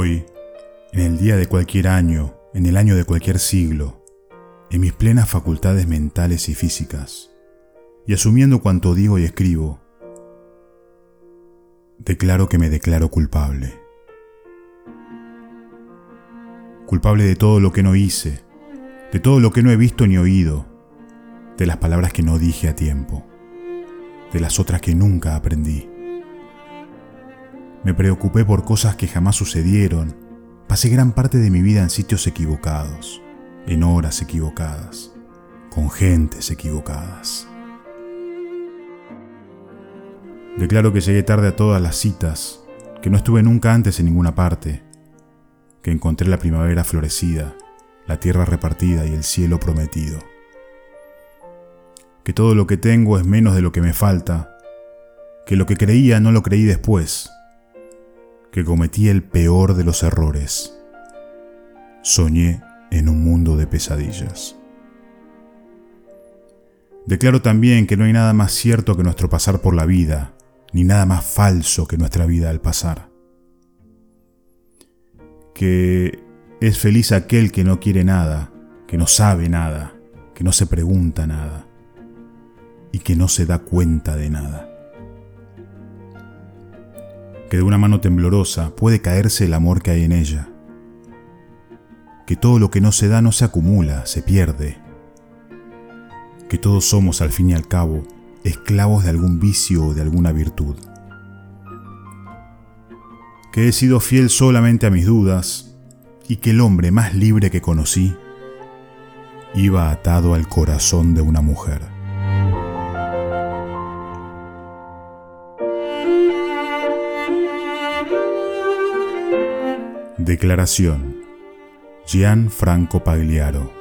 Hoy, en el día de cualquier año, en el año de cualquier siglo, en mis plenas facultades mentales y físicas, y asumiendo cuanto digo y escribo, declaro que me declaro culpable. Culpable de todo lo que no hice, de todo lo que no he visto ni oído, de las palabras que no dije a tiempo, de las otras que nunca aprendí. Me preocupé por cosas que jamás sucedieron, pasé gran parte de mi vida en sitios equivocados, en horas equivocadas, con gentes equivocadas. Declaro que llegué tarde a todas las citas, que no estuve nunca antes en ninguna parte, que encontré la primavera florecida, la tierra repartida y el cielo prometido. Que todo lo que tengo es menos de lo que me falta, que lo que creía no lo creí después, que cometí el peor de los errores. Soñé en un mundo de pesadillas. Declaro también que no hay nada más cierto que nuestro pasar por la vida, ni nada más falso que nuestra vida al pasar. Que es feliz aquel que no quiere nada, que no sabe nada, que no se pregunta nada y que no se da cuenta de nada. Que de una mano temblorosa puede caerse el amor que hay en ella. Que todo lo que no se da no se acumula, se pierde. Que todos somos al fin y al cabo esclavos de algún vicio o de alguna virtud. Que he sido fiel solamente a mis dudas y que el hombre más libre que conocí iba atado al corazón de una mujer. Declaración. Franco Pagliaro